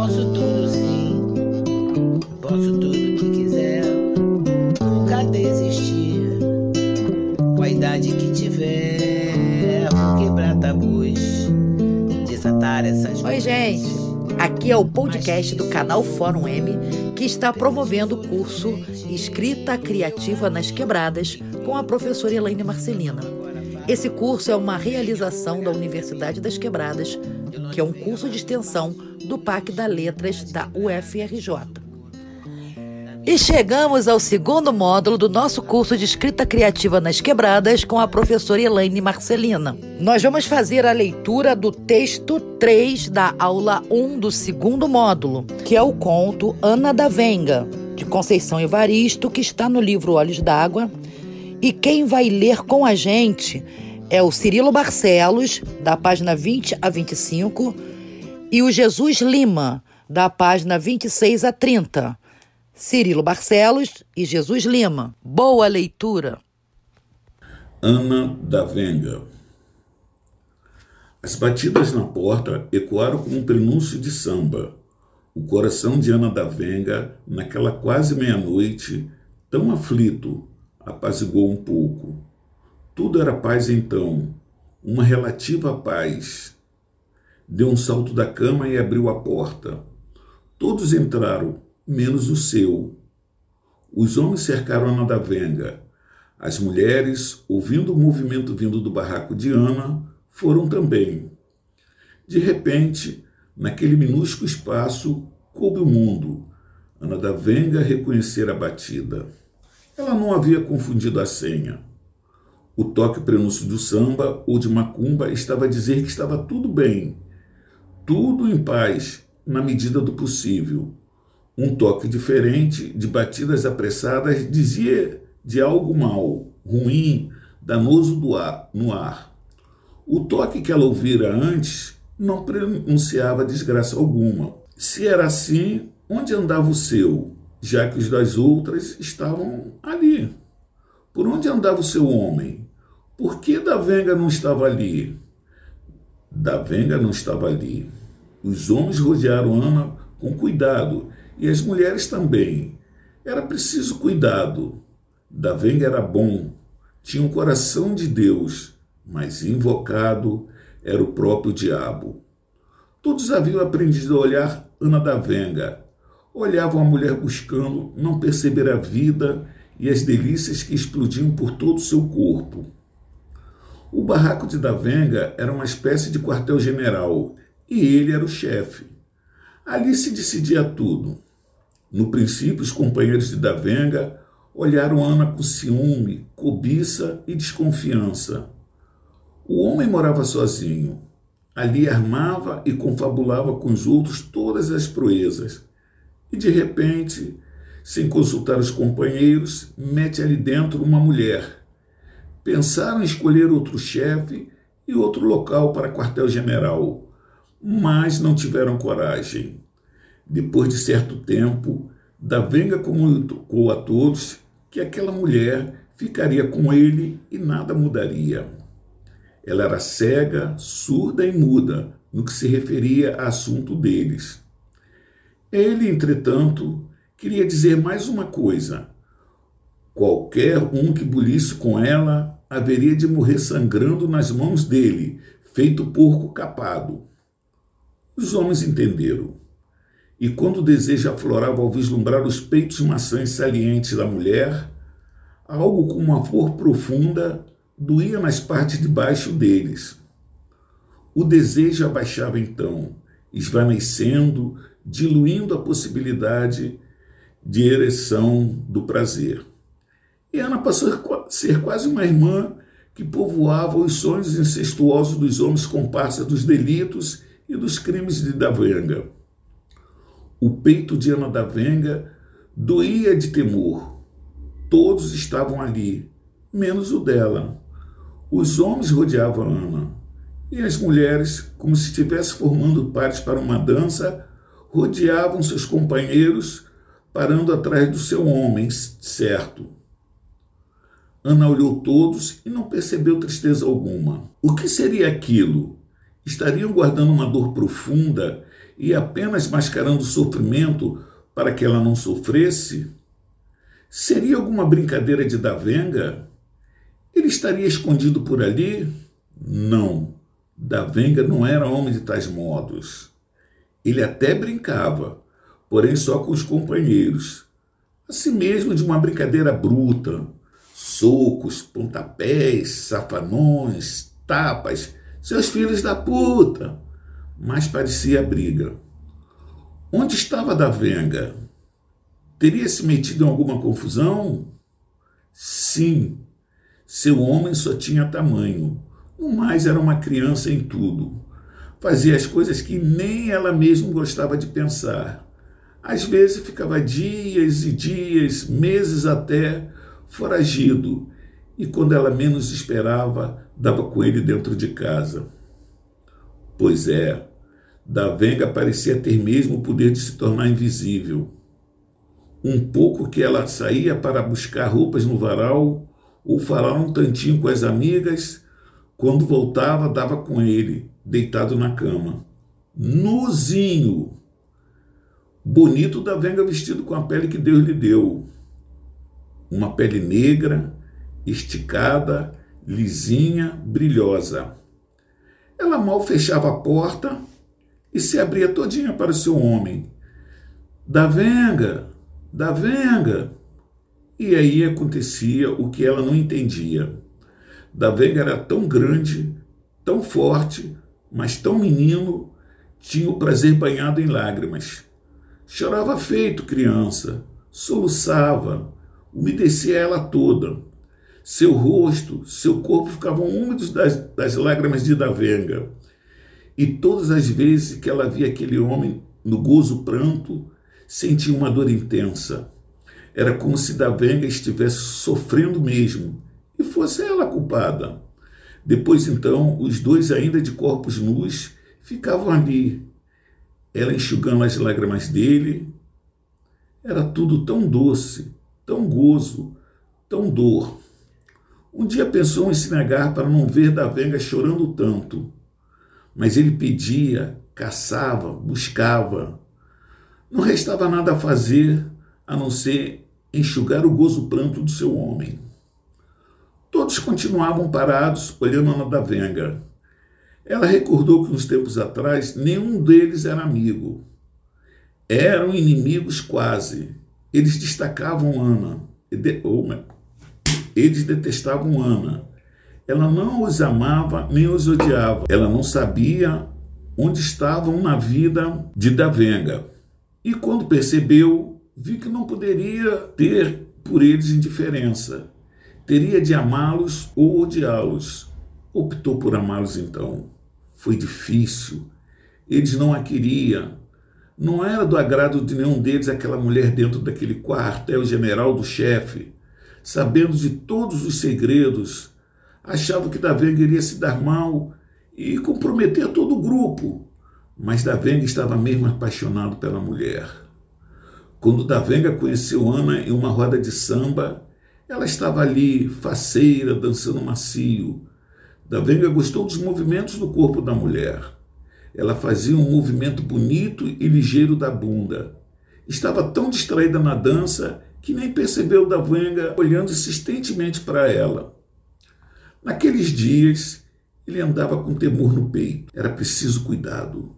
posso tudo sim, posso tudo que quiser, nunca desistir, com a idade que tiver, vou quebrar tabus, desatar essas Oi, gente. Aqui é o podcast do canal Fórum M que está promovendo o curso Escrita Criativa nas Quebradas com a professora Elaine Marcelina. Esse curso é uma realização da Universidade das Quebradas, que é um curso de extensão do PAC da Letras da UFRJ. E chegamos ao segundo módulo do nosso curso de escrita criativa nas quebradas com a professora Elaine Marcelina. Nós vamos fazer a leitura do texto 3 da aula 1 do segundo módulo, que é o conto Ana da Venga, de Conceição Evaristo, que está no livro Olhos d'Água. E quem vai ler com a gente é o Cirilo Barcelos, da página 20 a 25, e o Jesus Lima, da página 26 a 30. Cirilo Barcelos e Jesus Lima. Boa leitura. Ana da Venga. As batidas na porta ecoaram como um prenúncio de samba. O coração de Ana da Venga, naquela quase meia-noite, tão aflito, apaziguou um pouco. Tudo era paz então, uma relativa paz. Deu um salto da cama e abriu a porta. Todos entraram, menos o seu. Os homens cercaram Ana da Venga. As mulheres, ouvindo o movimento vindo do barraco de Ana, foram também. De repente, naquele minúsculo espaço, coube o mundo. Ana da Venga reconhecer a batida. Ela não havia confundido a senha. O toque prenúncio do samba ou de macumba estava a dizer que estava tudo bem, tudo em paz, na medida do possível. Um toque diferente, de batidas apressadas, dizia de algo mal, ruim, danoso ar, no ar. O toque que ela ouvira antes não pronunciava desgraça alguma. Se era assim, onde andava o seu, já que os das outras estavam ali? Por onde andava o seu homem? Por que da Venga não estava ali? Da Venga não estava ali. Os homens rodearam Ana com cuidado e as mulheres também. Era preciso cuidado. Da Venga era bom, tinha um coração de Deus, mas invocado era o próprio diabo. Todos haviam aprendido a olhar Ana da Venga. Olhavam a mulher buscando não perceber a vida e as delícias que explodiam por todo o seu corpo. O barraco de Davenga era uma espécie de quartel-general e ele era o chefe. Ali se decidia tudo. No princípio, os companheiros de Davenga olharam Ana com ciúme, cobiça e desconfiança. O homem morava sozinho. Ali armava e confabulava com os outros todas as proezas. E de repente, sem consultar os companheiros, mete ali dentro uma mulher pensaram em escolher outro chefe e outro local para quartel-general, mas não tiveram coragem. Depois de certo tempo, Davenga comunicou a todos que aquela mulher ficaria com ele e nada mudaria. Ela era cega, surda e muda no que se referia a assunto deles. Ele, entretanto, queria dizer mais uma coisa. Qualquer um que bulisse com ela haveria de morrer sangrando nas mãos dele, feito porco capado. Os homens entenderam. E quando o desejo aflorava ao vislumbrar os peitos maçãs salientes da mulher, algo com uma flor profunda doía nas partes de baixo deles. O desejo abaixava então, esvanecendo, diluindo a possibilidade de ereção do prazer. E Ana passou a ser quase uma irmã que povoava os sonhos incestuosos dos homens comparsas dos delitos e dos crimes de Davenga. O peito de Ana Davenga doía de temor. Todos estavam ali, menos o dela. Os homens rodeavam Ana, e as mulheres, como se estivesse formando pares para uma dança, rodeavam seus companheiros, parando atrás do seu homem, certo. Ana olhou todos e não percebeu tristeza alguma. O que seria aquilo? Estariam guardando uma dor profunda e apenas mascarando o sofrimento para que ela não sofresse? Seria alguma brincadeira de Davenga? Ele estaria escondido por ali? Não. Davenga não era homem de tais modos. Ele até brincava, porém só com os companheiros. Assim mesmo de uma brincadeira bruta, socos, pontapés, safanões, tapas, seus filhos da puta. Mas parecia briga. Onde estava Davenga? Teria se metido em alguma confusão? Sim, seu homem só tinha tamanho. No mais, era uma criança em tudo. Fazia as coisas que nem ela mesma gostava de pensar. Às vezes ficava dias e dias, meses até, foragido, e quando ela menos esperava, dava com ele dentro de casa. Pois é, Davenga parecia ter mesmo o poder de se tornar invisível. Um pouco que ela saía para buscar roupas no varal ou falar um tantinho com as amigas, quando voltava, dava com ele, deitado na cama. Nuzinho! Bonito Davenga vestido com a pele que Deus lhe deu uma pele negra, esticada, lisinha, brilhosa. Ela mal fechava a porta e se abria todinha para o seu homem. Da venga, da venga. E aí acontecia o que ela não entendia. Da venga era tão grande, tão forte, mas tão menino, tinha o prazer banhado em lágrimas. Chorava feito criança, soluçava, umedecia ela toda. Seu rosto, seu corpo ficavam úmidos das, das lágrimas de Davenga. E todas as vezes que ela via aquele homem no gozo pranto, sentia uma dor intensa. Era como se Davenga estivesse sofrendo mesmo, e fosse ela a culpada. Depois, então, os dois, ainda de corpos nus, ficavam ali, ela enxugando as lágrimas dele. Era tudo tão doce, tão gozo, tão dor. Um dia pensou em se negar para não ver Davenga chorando tanto, mas ele pedia, caçava, buscava. Não restava nada a fazer a não ser enxugar o gozo pranto do seu homem. Todos continuavam parados, olhando a Davenga. Ela recordou que nos tempos atrás nenhum deles era amigo. Eram inimigos quase. Eles destacavam Ana, eles detestavam Ana. Ela não os amava nem os odiava. Ela não sabia onde estavam na vida de Davenga. E quando percebeu, viu que não poderia ter por eles indiferença. Teria de amá-los ou odiá-los. Optou por amá-los então. Foi difícil. Eles não a queriam não era do agrado de nenhum deles aquela mulher dentro daquele quartel-general do chefe, sabendo de todos os segredos, achava que Davenga iria se dar mal e comprometer todo o grupo. Mas Davenga estava mesmo apaixonado pela mulher. Quando Davenga conheceu Ana em uma roda de samba, ela estava ali, faceira, dançando macio. Davenga gostou dos movimentos do corpo da mulher. Ela fazia um movimento bonito e ligeiro da bunda. Estava tão distraída na dança que nem percebeu Davenga olhando insistentemente para ela. Naqueles dias, ele andava com temor no peito. Era preciso cuidado.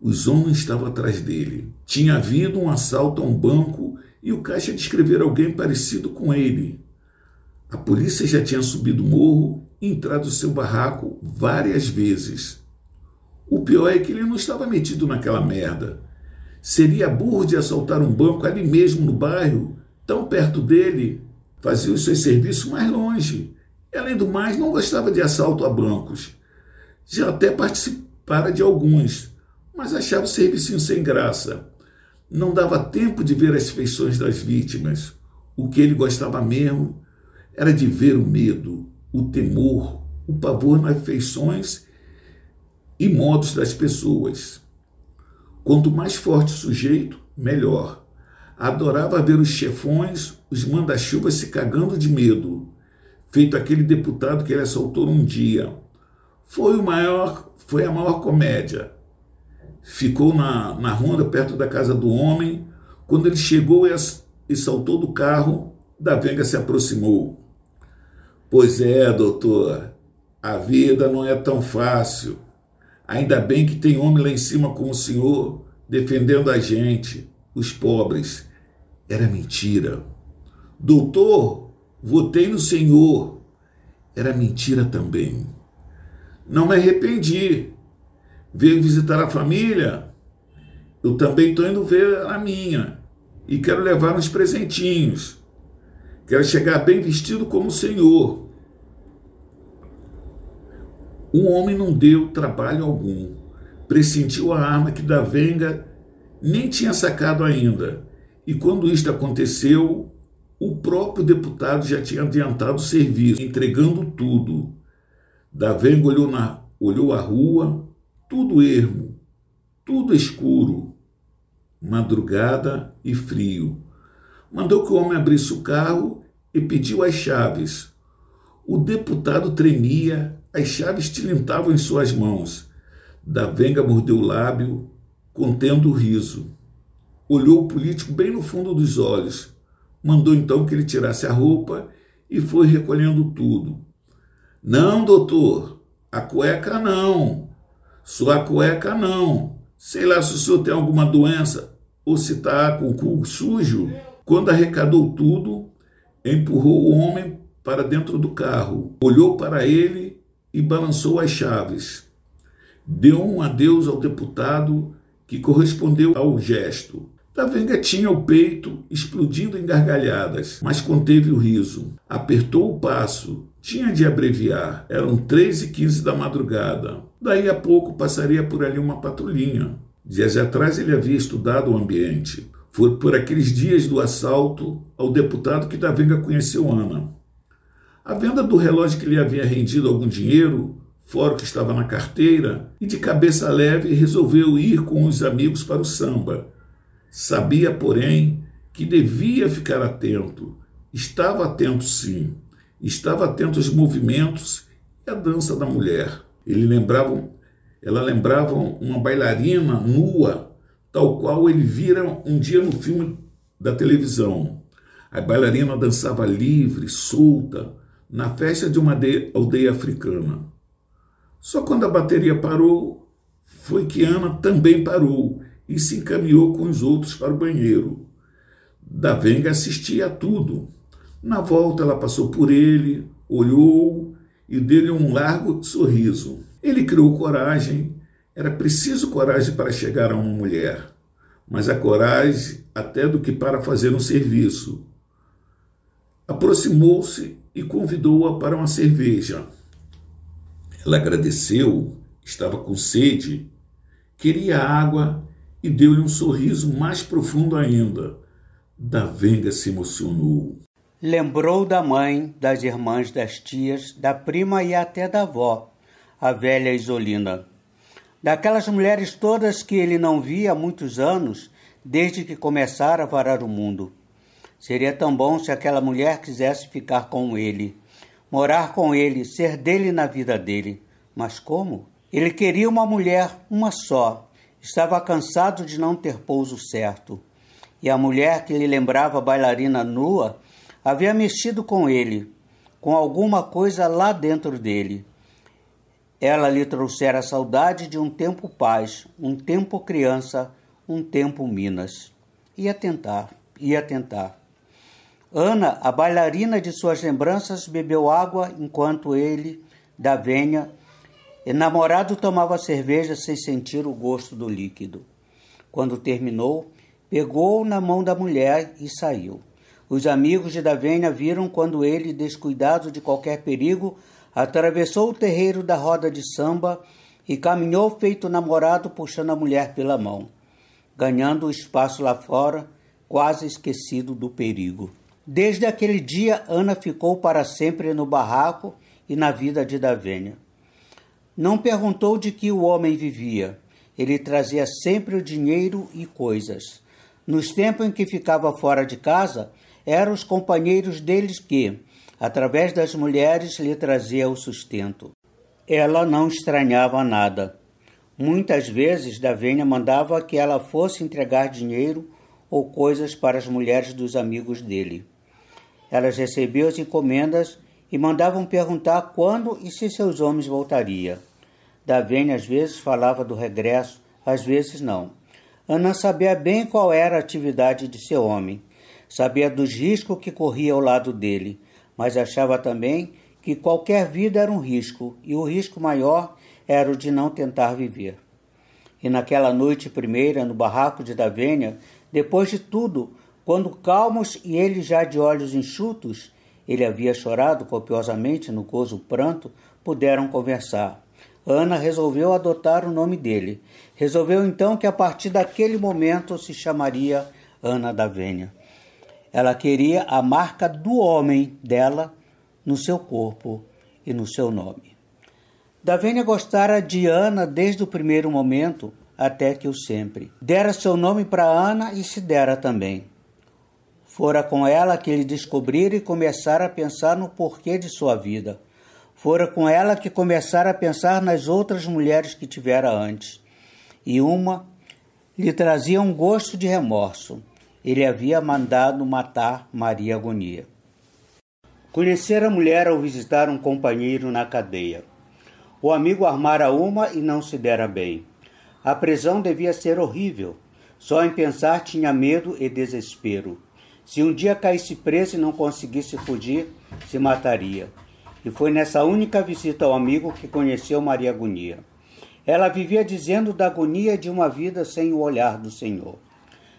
Os homens estavam atrás dele. Tinha havido um assalto a um banco e o caixa descrever alguém parecido com ele. A polícia já tinha subido o morro e entrado no seu barraco várias vezes. O pior é que ele não estava metido naquela merda. Seria burro de assaltar um banco ali mesmo no bairro, tão perto dele. Fazia os seus serviços mais longe. E, além do mais, não gostava de assalto a bancos. Já até participara de alguns, mas achava o serviço sem graça. Não dava tempo de ver as feições das vítimas. O que ele gostava mesmo era de ver o medo, o temor, o pavor nas feições e modos das pessoas. Quanto mais forte o sujeito, melhor. Adorava ver os chefões, os manda-chuvas se cagando de medo, feito aquele deputado que ele assaltou um dia. Foi o maior, foi a maior comédia. ficou na, na ronda perto da casa do homem. Quando ele chegou e, e saltou do carro, da Venga se aproximou. Pois é, doutor, a vida não é tão fácil. Ainda bem que tem homem lá em cima como o senhor defendendo a gente, os pobres. Era mentira. Doutor, votei no senhor. Era mentira também. Não me arrependi veio visitar a família, eu também estou indo ver a minha. E quero levar uns presentinhos. Quero chegar bem vestido como o Senhor. O homem não deu trabalho algum. Pressentiu a arma que da venga nem tinha sacado ainda. E quando isto aconteceu, o próprio deputado já tinha adiantado o serviço, entregando tudo. Da venga olhou, na, olhou a rua, tudo ermo, tudo escuro, madrugada e frio. Mandou que o homem abrisse o carro e pediu as chaves. O deputado tremia, as chaves tilintavam em suas mãos. Da Venga mordeu o lábio, contendo o riso. Olhou o político bem no fundo dos olhos. Mandou então que ele tirasse a roupa e foi recolhendo tudo. Não, doutor, a cueca não. Sua cueca não. Sei lá se o senhor tem alguma doença ou se está com o cu sujo. Quando arrecadou tudo, empurrou o homem para dentro do carro, olhou para ele e balançou as chaves. Deu um adeus ao deputado que correspondeu ao gesto. Tavenga tinha o peito explodindo em gargalhadas, mas conteve o riso. Apertou o passo. Tinha de abreviar. Eram três e quinze da madrugada. Daí a pouco passaria por ali uma patrulhinha. Dias atrás ele havia estudado o ambiente. Foi por aqueles dias do assalto ao deputado que Tavenga conheceu Ana. A venda do relógio que lhe havia rendido algum dinheiro, fora o que estava na carteira, e de cabeça leve resolveu ir com os amigos para o samba Sabia, porém, que devia ficar atento. Estava atento, sim. Estava atento aos movimentos e à dança da mulher. Ele lembrava, ela lembrava uma bailarina nua, tal qual ele vira um dia no filme da televisão. A bailarina dançava livre, solta, na festa de uma aldeia africana. Só quando a bateria parou, foi que Ana também parou e se encaminhou com os outros para o banheiro. Davenga assistia a tudo. Na volta, ela passou por ele, olhou e deu-lhe um largo sorriso. Ele criou coragem. Era preciso coragem para chegar a uma mulher, mas a coragem até do que para fazer um serviço. Aproximou-se e convidou-a para uma cerveja. Ela agradeceu, estava com sede, queria água e deu-lhe um sorriso mais profundo ainda. Davenga se emocionou. Lembrou da mãe, das irmãs, das tias, da prima e até da avó, a velha Isolina. Daquelas mulheres todas que ele não via há muitos anos, desde que começara a varar o mundo. Seria tão bom se aquela mulher quisesse ficar com ele, morar com ele, ser dele na vida dele. Mas como? Ele queria uma mulher, uma só, Estava cansado de não ter pouso certo, e a mulher que lhe lembrava bailarina nua havia mexido com ele, com alguma coisa lá dentro dele. Ela lhe trouxera a saudade de um tempo paz, um tempo criança, um tempo Minas. Ia tentar, ia tentar. Ana, a bailarina de suas lembranças, bebeu água enquanto ele, da venha, Enamorado tomava cerveja sem sentir o gosto do líquido. Quando terminou, pegou na mão da mulher e saiu. Os amigos de Davênia viram quando ele, descuidado de qualquer perigo, atravessou o terreiro da roda de samba e caminhou feito namorado puxando a mulher pela mão, ganhando o espaço lá fora, quase esquecido do perigo. Desde aquele dia, Ana ficou para sempre no barraco e na vida de Davênia. Não perguntou de que o homem vivia. Ele trazia sempre o dinheiro e coisas. Nos tempos em que ficava fora de casa, eram os companheiros deles que, através das mulheres, lhe trazia o sustento. Ela não estranhava nada. Muitas vezes Davênia mandava que ela fosse entregar dinheiro ou coisas para as mulheres dos amigos dele. Elas recebiam as encomendas e mandavam perguntar quando e se seus homens voltariam. Davênia às vezes falava do regresso, às vezes não. Ana sabia bem qual era a atividade de seu homem, sabia dos riscos que corria ao lado dele, mas achava também que qualquer vida era um risco, e o risco maior era o de não tentar viver. E naquela noite primeira, no barraco de Davênia, depois de tudo, quando calmos e ele já de olhos enxutos, ele havia chorado copiosamente no gozo pranto, puderam conversar. Ana resolveu adotar o nome dele. Resolveu então que a partir daquele momento se chamaria Ana da Vênia. Ela queria a marca do homem dela no seu corpo e no seu nome. Davênia gostara de Ana desde o primeiro momento até que o sempre. Dera seu nome para Ana e se dera também. Fora com ela que ele descobrira e começara a pensar no porquê de sua vida. Fora com ela que começara a pensar nas outras mulheres que tivera antes. E uma lhe trazia um gosto de remorso. Ele havia mandado matar Maria Agonia. Conhecera a mulher ao visitar um companheiro na cadeia. O amigo armara uma e não se dera bem. A prisão devia ser horrível. Só em pensar tinha medo e desespero. Se um dia caísse preso e não conseguisse fugir, se mataria. E foi nessa única visita ao amigo que conheceu Maria Agonia. Ela vivia dizendo da agonia de uma vida sem o olhar do Senhor.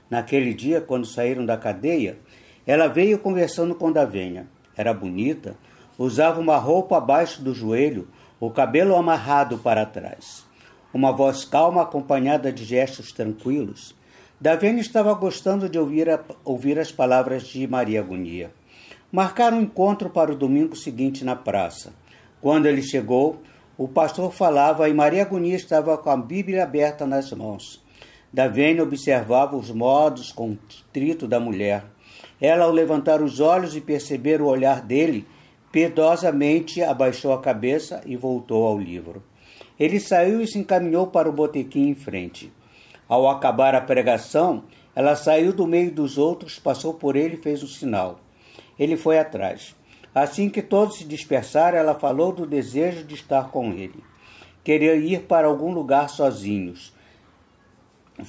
Naquele dia, quando saíram da cadeia, ela veio conversando com Davenha. Era bonita, usava uma roupa abaixo do joelho, o cabelo amarrado para trás. Uma voz calma acompanhada de gestos tranquilos. Davene estava gostando de ouvir, a, ouvir as palavras de Maria Agonia. Marcaram um encontro para o domingo seguinte na praça. Quando ele chegou, o pastor falava e Maria Agonia estava com a Bíblia aberta nas mãos. Davene observava os modos contrito da mulher. Ela, ao levantar os olhos e perceber o olhar dele, piedosamente abaixou a cabeça e voltou ao livro. Ele saiu e se encaminhou para o botequim em frente. Ao acabar a pregação, ela saiu do meio dos outros, passou por ele e fez o sinal. Ele foi atrás. Assim que todos se dispersaram, ela falou do desejo de estar com ele. Queria ir para algum lugar sozinhos.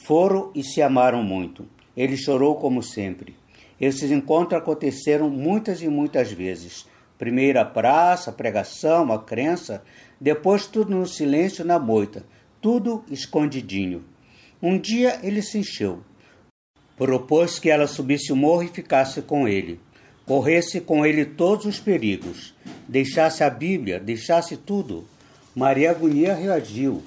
Foram e se amaram muito. Ele chorou como sempre. Esses encontros aconteceram muitas e muitas vezes. Primeiro a praça, a pregação, a crença, depois tudo no silêncio na moita, tudo escondidinho. Um dia ele se encheu. Propôs que ela subisse o morro e ficasse com ele. Corresse com ele todos os perigos. Deixasse a Bíblia, deixasse tudo. Maria Agonia reagiu.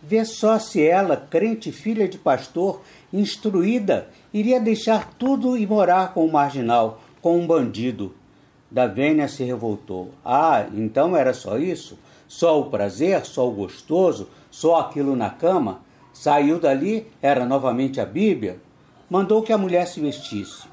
Vê só se ela, crente filha de pastor, instruída, iria deixar tudo e morar com o marginal, com um bandido. Davênia se revoltou. Ah, então era só isso? Só o prazer, só o gostoso, só aquilo na cama? Saiu dali, era novamente a Bíblia? Mandou que a mulher se vestisse.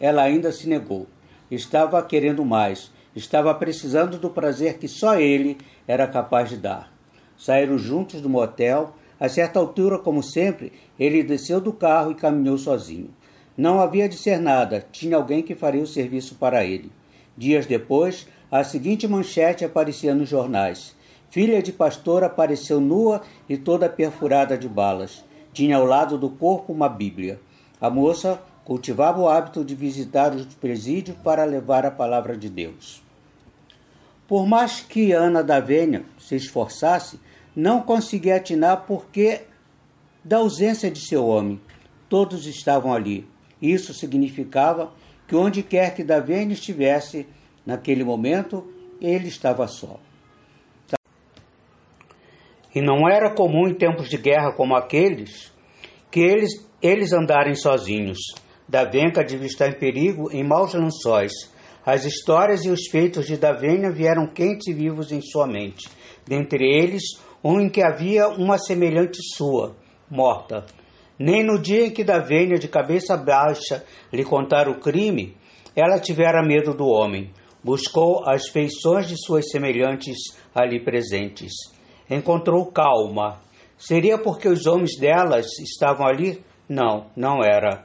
Ela ainda se negou. Estava querendo mais. Estava precisando do prazer que só ele era capaz de dar. Saíram juntos do motel. A certa altura, como sempre, ele desceu do carro e caminhou sozinho. Não havia de ser nada, tinha alguém que faria o serviço para ele. Dias depois, a seguinte manchete aparecia nos jornais. Filha de pastor apareceu nua e toda perfurada de balas. Tinha ao lado do corpo uma Bíblia. A moça cultivava o hábito de visitar os presídios para levar a palavra de Deus. Por mais que Ana da Venha se esforçasse, não conseguia atinar porque da ausência de seu homem. Todos estavam ali. Isso significava que onde quer que Davene estivesse, naquele momento, ele estava só. E não era comum em tempos de guerra como aqueles que eles, eles andarem sozinhos. Davenca devia estar em perigo em maus lençóis. As histórias e os feitos de Davenha vieram quentes e vivos em sua mente. Dentre eles, um em que havia uma semelhante sua, morta. Nem no dia em que Davênia, de cabeça baixa, lhe contara o crime, ela tivera medo do homem. Buscou as feições de suas semelhantes ali presentes. Encontrou calma. Seria porque os homens delas estavam ali? Não, não era.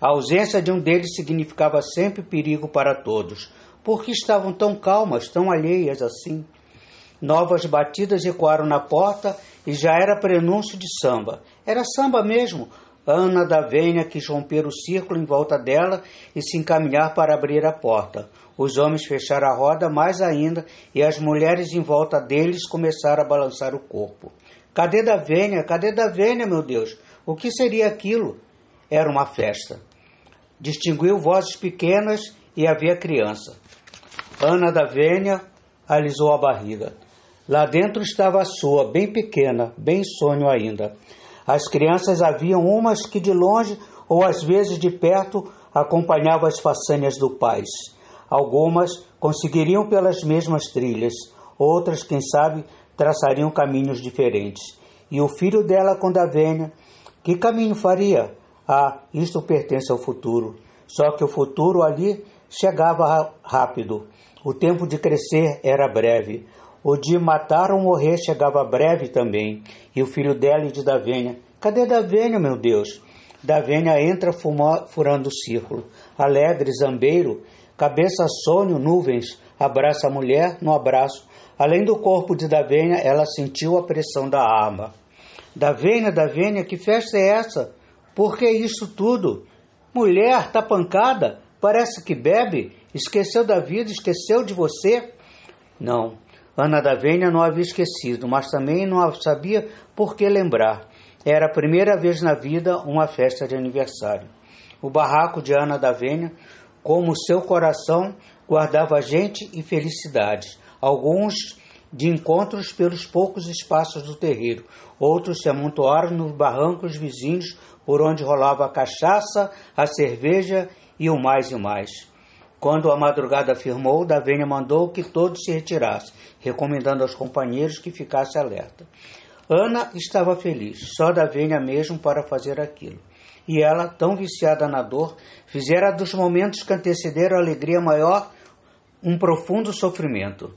A ausência de um deles significava sempre perigo para todos. Por que estavam tão calmas, tão alheias assim? Novas batidas ecoaram na porta e já era prenúncio de samba. Era samba mesmo. Ana da Venha quis romper o círculo em volta dela e se encaminhar para abrir a porta. Os homens fecharam a roda mais ainda e as mulheres em volta deles começaram a balançar o corpo. Cadê da Vênia? Cadê da Vênia, meu Deus? O que seria aquilo? Era uma festa. Distinguiu vozes pequenas e havia criança. Ana da Vênia alisou a barriga. Lá dentro estava a sua, bem pequena, bem sonho ainda. As crianças haviam umas que de longe ou às vezes de perto acompanhavam as façanhas do pai. Algumas conseguiriam pelas mesmas trilhas, outras, quem sabe, traçariam caminhos diferentes. E o filho dela com Davênia, que caminho faria? Ah, isto pertence ao futuro. Só que o futuro ali chegava rápido. O tempo de crescer era breve. O de matar ou morrer chegava breve também. E o filho dela e de Davênia. Cadê Davênia, meu Deus? Davênia entra furando o círculo. Alegre, zambeiro, cabeça sonho, nuvens. Abraça a mulher no abraço. Além do corpo de Davênia, ela sentiu a pressão da arma. Davênia, Davênia, que festa é essa? Por que isso tudo? Mulher, tá pancada? Parece que bebe? Esqueceu da vida, esqueceu de você? Não, Ana da Vênia não havia esquecido, mas também não sabia por que lembrar. Era a primeira vez na vida uma festa de aniversário. O barraco de Ana da Vênia, como seu coração, guardava gente e felicidades. Alguns de encontros pelos poucos espaços do terreiro, outros se amontoaram nos barrancos vizinhos por onde rolava a cachaça, a cerveja e o mais e mais. Quando a madrugada firmou, Davênia mandou que todos se retirassem, recomendando aos companheiros que ficassem alerta. Ana estava feliz, só Davênia mesmo para fazer aquilo. E ela, tão viciada na dor, fizera dos momentos que antecederam a alegria maior um profundo sofrimento.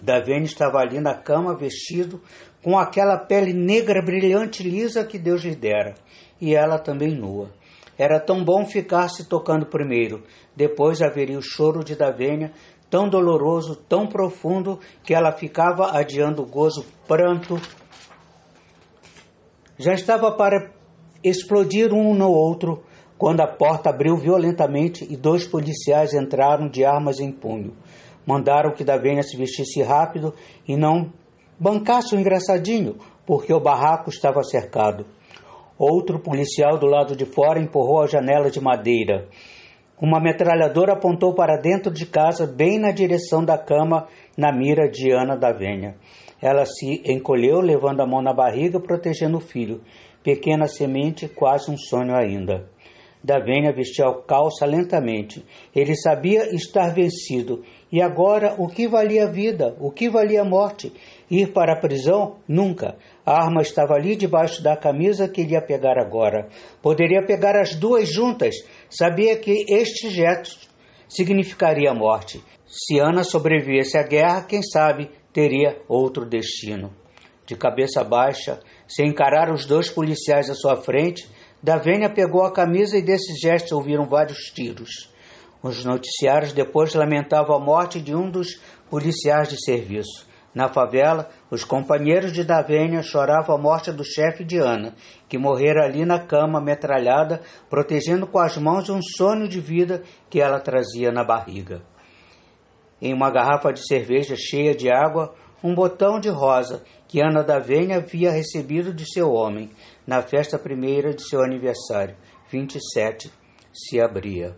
Davênia estava ali na cama, vestido, com aquela pele negra brilhante e lisa que Deus lhe dera, e ela também nua. Era tão bom ficar se tocando primeiro, depois haveria o choro de Davênia, tão doloroso, tão profundo, que ela ficava adiando o gozo, pranto. Já estava para explodir um no outro, quando a porta abriu violentamente e dois policiais entraram de armas em punho. Mandaram que Davênia se vestisse rápido e não bancasse o engraçadinho, porque o barraco estava cercado. Outro policial do lado de fora empurrou a janela de madeira. Uma metralhadora apontou para dentro de casa, bem na direção da cama, na mira de Ana da Venha. Ela se encolheu, levando a mão na barriga, protegendo o filho. Pequena semente, quase um sonho ainda. Davênia vestiu a calça lentamente. Ele sabia estar vencido. E agora, o que valia a vida? O que valia a morte? Ir para a prisão? Nunca. A arma estava ali debaixo da camisa que ele ia pegar agora. Poderia pegar as duas juntas. Sabia que este gesto significaria a morte. Se Ana sobrevivesse à guerra, quem sabe teria outro destino. De cabeça baixa, sem encarar os dois policiais à sua frente, Davênia pegou a camisa e desses gestos ouviram vários tiros. Os noticiários depois lamentavam a morte de um dos policiais de serviço. Na favela, os companheiros de Davênia choravam a morte do chefe de Ana, que morrera ali na cama, metralhada, protegendo com as mãos um sonho de vida que ela trazia na barriga. Em uma garrafa de cerveja cheia de água, um botão de rosa que Ana Davênia havia recebido de seu homem na festa primeira de seu aniversário, 27, se abria.